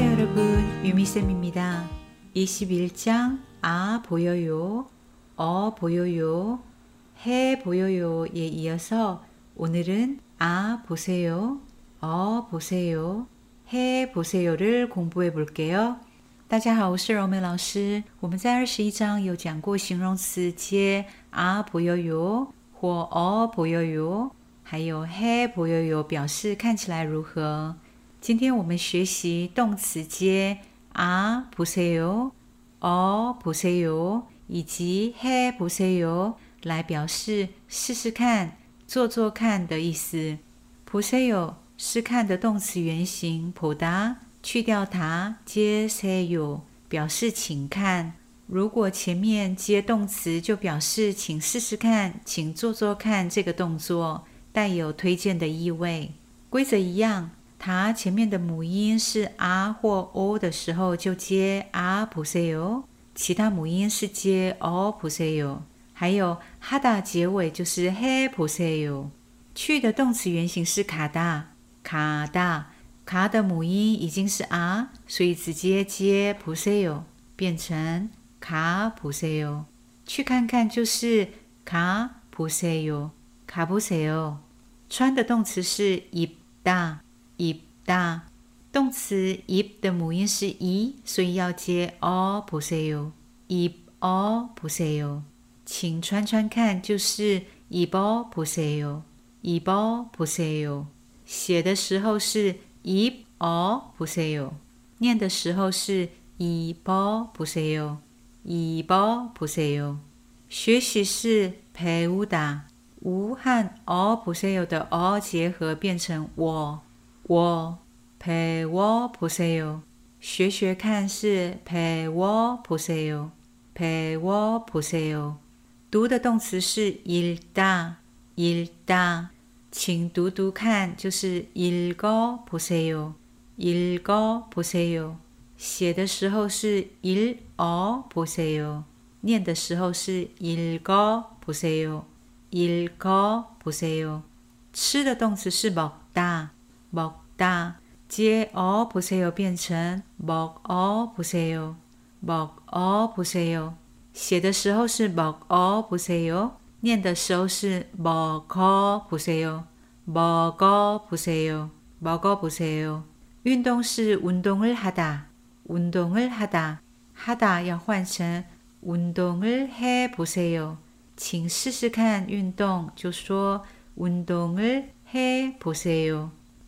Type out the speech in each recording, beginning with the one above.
안녕하세요 여러분 유미쌤입니다 21장 아 보여요 어 보여요 해 보여요에 이어서 오늘은 아 보세요 어 보세요 해 보세요를 공부해 볼게요 大家好，我是柔美老师。我们在二十一章有讲过形容词接啊보여요或哦보여요，表示看起来如何？ 今天我们学习动词接啊보세 요、 哦보세 요， 以及해보세 요， 来表示试试看、做做看的意思。보세 요是看的动词原形，보 다， 去掉它，接세 요， 表示请看。如果前面接动词，就表示请试试看、请做做看这个动作，带有推荐的意味。规则一样。 它前面的母音是啊或哦的时候，就接啊不塞哟；其他母音是接哦不塞哟。还有哈达结尾就是嘿不塞哟。去的动词原形是卡达，卡达卡的母音已经是啊，所以直接接不塞哟，变成卡不塞哟。去看看就是卡不塞哟，卡不塞哟。穿的动词是伊达。입 다， 动词 입的母音是이， 所以要接어보세 요。 입어보세 요， 请穿穿看，就是입어보세 요。 입어보세 요。 写的时候是입어보세 요， 念的时候是입어보세 요。 입어보세 요。 学习是배우 다， 우和어보세요的어结合变成我。 我陪我보세 요， 学学看是陪我보세 요， 陪我보세 요。 读的动词是읽 다， 읽 다， 请读读看就是읽어보세 요， 읽어보세 요。 写的时候是읽어보세 요， 念的时候是읽어보세 요， 읽어보세 요。 吃的动词是먹 다。 먹다 接어보세요变成먹어보세요먹어보세요写的时候是먹어보세요念的时候是먹어보세요먹어보세요먹어보세요运动是운동을하다운동을하다하다要换成운동을해보세요请试试看运动就说운동을해보세요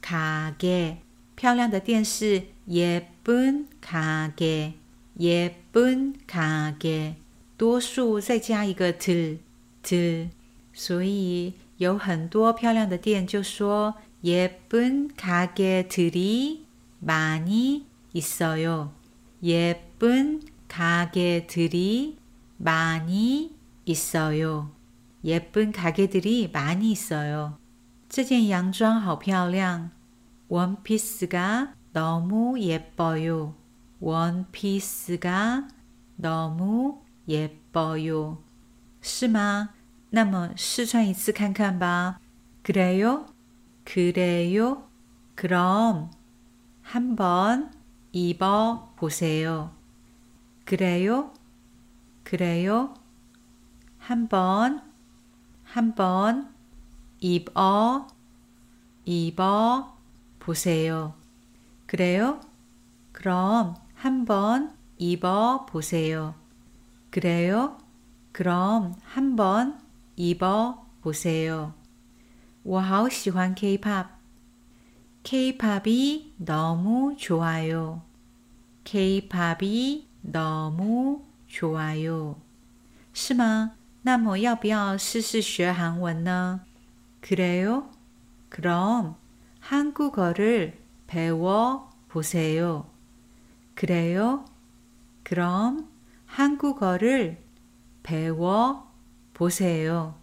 가게. 漂亮的电视 예쁜 가게 예쁜 가게 多数再加一个 들, 들. 所以有很多漂亮的店就说 예쁜 가게들이 많이 있어요. 예쁜 가게들이 많이 있어요. 예쁜 가게들이 많이 있어요. 这件洋装好漂亮。 원피스가 너무 예뻐요. 원피스가 너무 예뻐요. 是吗?那么试穿一次看看吧. 그래요? 그래요? 그럼 한번 입어 보세요. 그래요? 그래요? 한번 한번 입어 입어 보세요. 그래요? 그럼 한번 입어 보세요. 그래요? 그럼 한번 입어 보세요. 我好喜欢 K-pop. K-pop이 너무 좋아요. K-pop이 너무 좋아요. 是吗?那么要不要试试学韩文呢? 그래요? 그럼 한국어를 배워 보세요. 그래요? 그럼 한국어를 배워 보세요.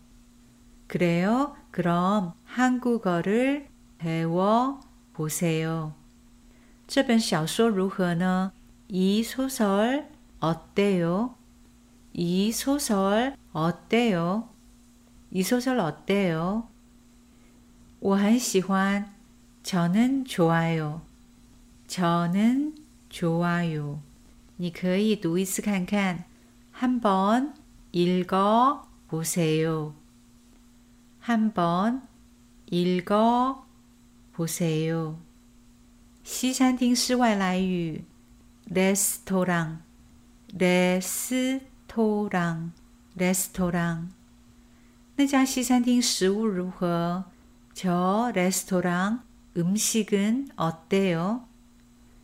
그래요? 그럼 한국어를 배워 보세요. 这本小说如何呢?이 소설 어때요? 이 소설 어때요? 이 소설 어때요? 我很喜欢. 저는 좋아요. 저는 좋아요. 你可以读一次看看. 한번 읽어 보세요. 한번 읽어 보세요. 西餐厅是外来语 레스토랑 레스토랑 레스토랑 那家西餐厅食物如何？ 저 레스토랑 음식은 어때요?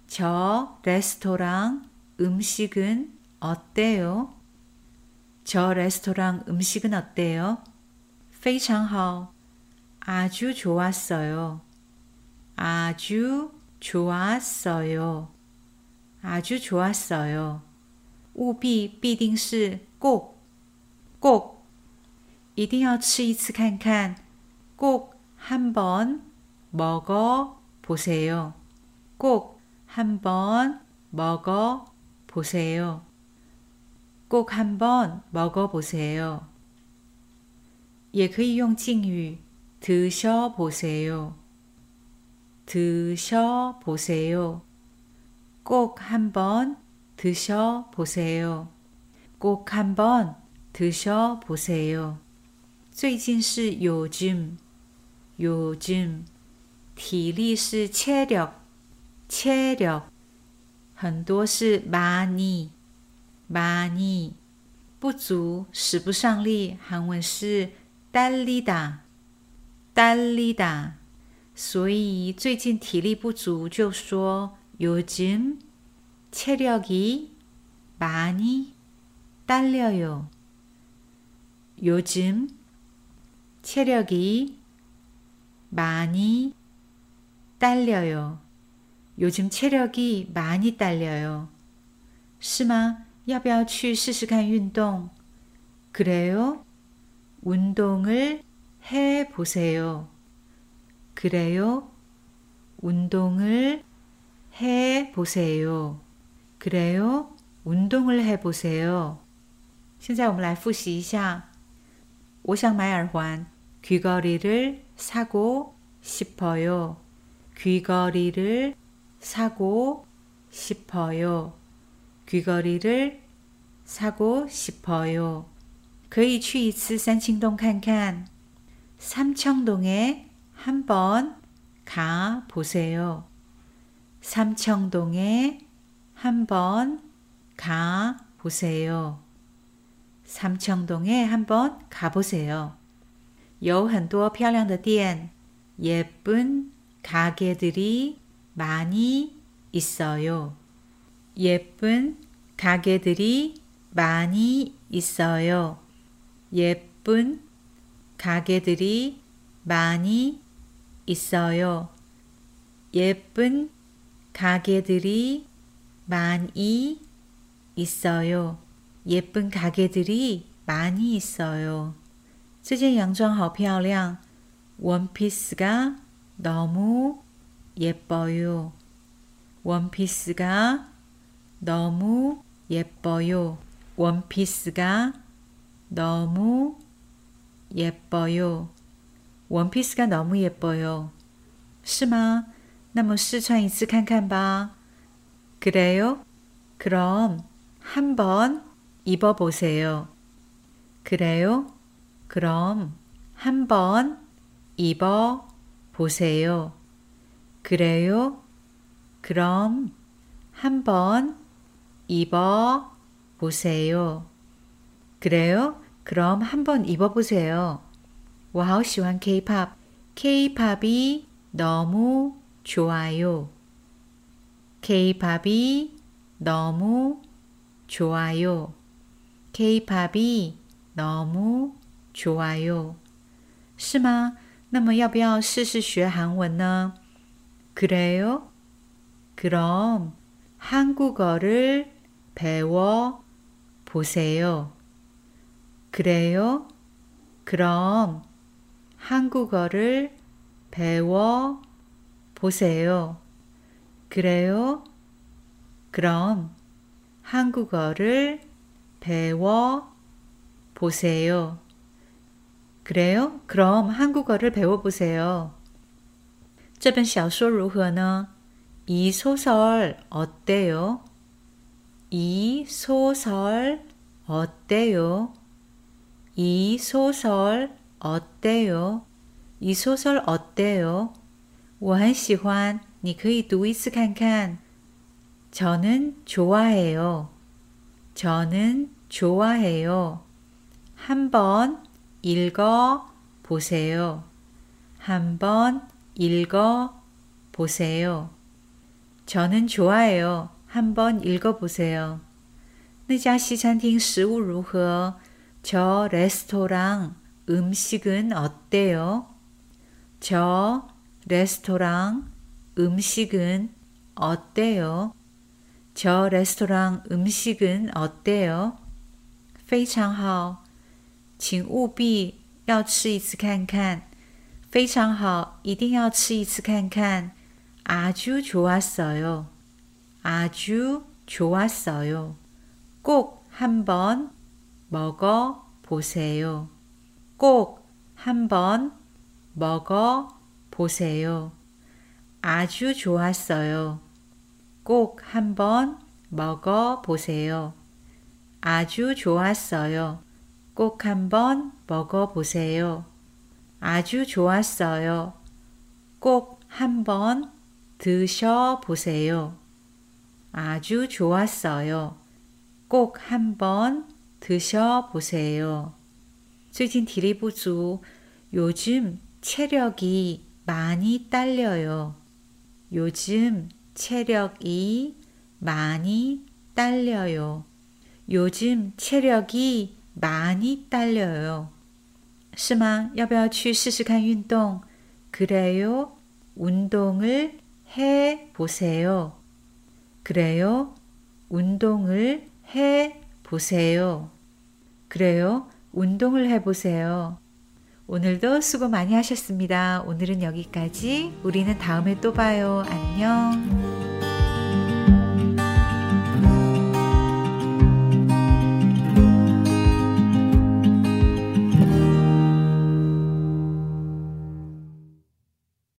저 레스토랑 음식은 어때요? 저 레스토랑 음식은 어때요? 非常好. 아주 좋았어요. 아주 좋았어요. 아주 좋았어요. 务必必定是꼭，꼭一定要吃一次看看，꼭 한번 먹어 보세요. 꼭 한번 먹어 보세요. 꼭 한번 먹어 보세요. 也可以用敬语 드셔 보세요. 드셔 보세요. 꼭 한번 드셔 보세요. 꼭 한번 드셔 보세요. 最近是요즘 요즘 体力是 체력 체력 很多是 많이 많이 不足使不上力韩文是 딸리다 딸리다 所以最近体力不足就说 요즘 체력이 많이 딸려요. 요즘 체력이 많이 딸려요. 요즘 체력이 많이 딸려요. 是吗?要不要去试试看运动? 그래요? 운동을 해 보세요. 그래요? 운동을 해 보세요. 그래요? 운동을 해 보세요. 现在我们来复习一下。我想买耳环。 귀걸이를 사고 싶어요. 귀걸이를 사고 싶어요. 귀걸이를 사고 싶어요. 可以去一次三清洞看看. 삼청동에 한번 가 보세요. 삼청동에 한번 가 보세요. 삼청동에 한번 가 보세요. 有很多漂亮的店, 예쁜 가게들이 많이 있어요. 예쁜 가게들이 많이 있어요. 예쁜 가게들이 많이 있어요. 예쁜 가게들이 많이 있어요. 예쁜 가게들이 많이 있어요. 这件洋装好漂亮. 원피스가 너무 예뻐요. 원피스가 너무 예뻐요. 원피스가 너무 예뻐요. 원피스가 너무 예뻐요. 是吗?那么试穿一次看看吧. 그래요? 그럼 한번 입어보세요. 그래요? 그럼 한번 입어 보세요. 그래요? 그럼 한번 입어 보세요. 그래요? 그럼 한번 입어 보세요. 와우 시완 케이팝. 케이팝이 너무 좋아요. 케이팝이 너무 좋아요. 케이팝이 너무 좋아요. 是吗?那么要不要试试学韩文呢? 그래요? 그럼 한국어를 배워 보세요. 그래요? 그럼 한국어를 배워 보세요. 그래요? 그럼 한국어를 배워 보세요. 그래요? 그럼 한국어를 배워보세요. 这本小说如何呢？이 소설 어때요? 이 소설 어때요? 이 소설 어때요? 이 소설 어때요? 我很喜欢.你可以读一次看看. 저는 좋아해요. 저는 좋아해요. 한번 읽어 보세요. 한번 읽어 보세요. 저는 좋아해요. 한번 읽어보세요. 那家西餐厅食物如何?저 레스토랑 음식은 어때요? 저 레스토랑 음식은 어때요? 저 레스토랑 음식은 어때요? 非常好 请务必要吃一次看看非常好一定要吃一次看看 아주 좋았어요. 아주 좋았어요. 꼭 한번 먹어 보세요. 꼭 한번 먹어 보세요. 아주 좋았어요. 꼭 한번 먹어 보세요. 아주 좋았어요. 꼭 한번 먹어 보세요. 아주 좋았어요. 꼭 한번 드셔 보세요. 아주 좋았어요. 꼭 한번 드셔 보세요. 最近体力不足, 요즘 체력이 많이 딸려요. 요즘 체력이 많이 딸려요. 요즘 체력이 많이 딸려요. 是吗?要不要去试试看运动? 그래요? 운동을 해 보세요. 그래요? 운동을 해 보세요. 그래요? 운동을 해 보세요. 오늘도 수고 많이 하셨습니다. 오늘은 여기까지. 우리는 다음에 또 봐요. 안녕.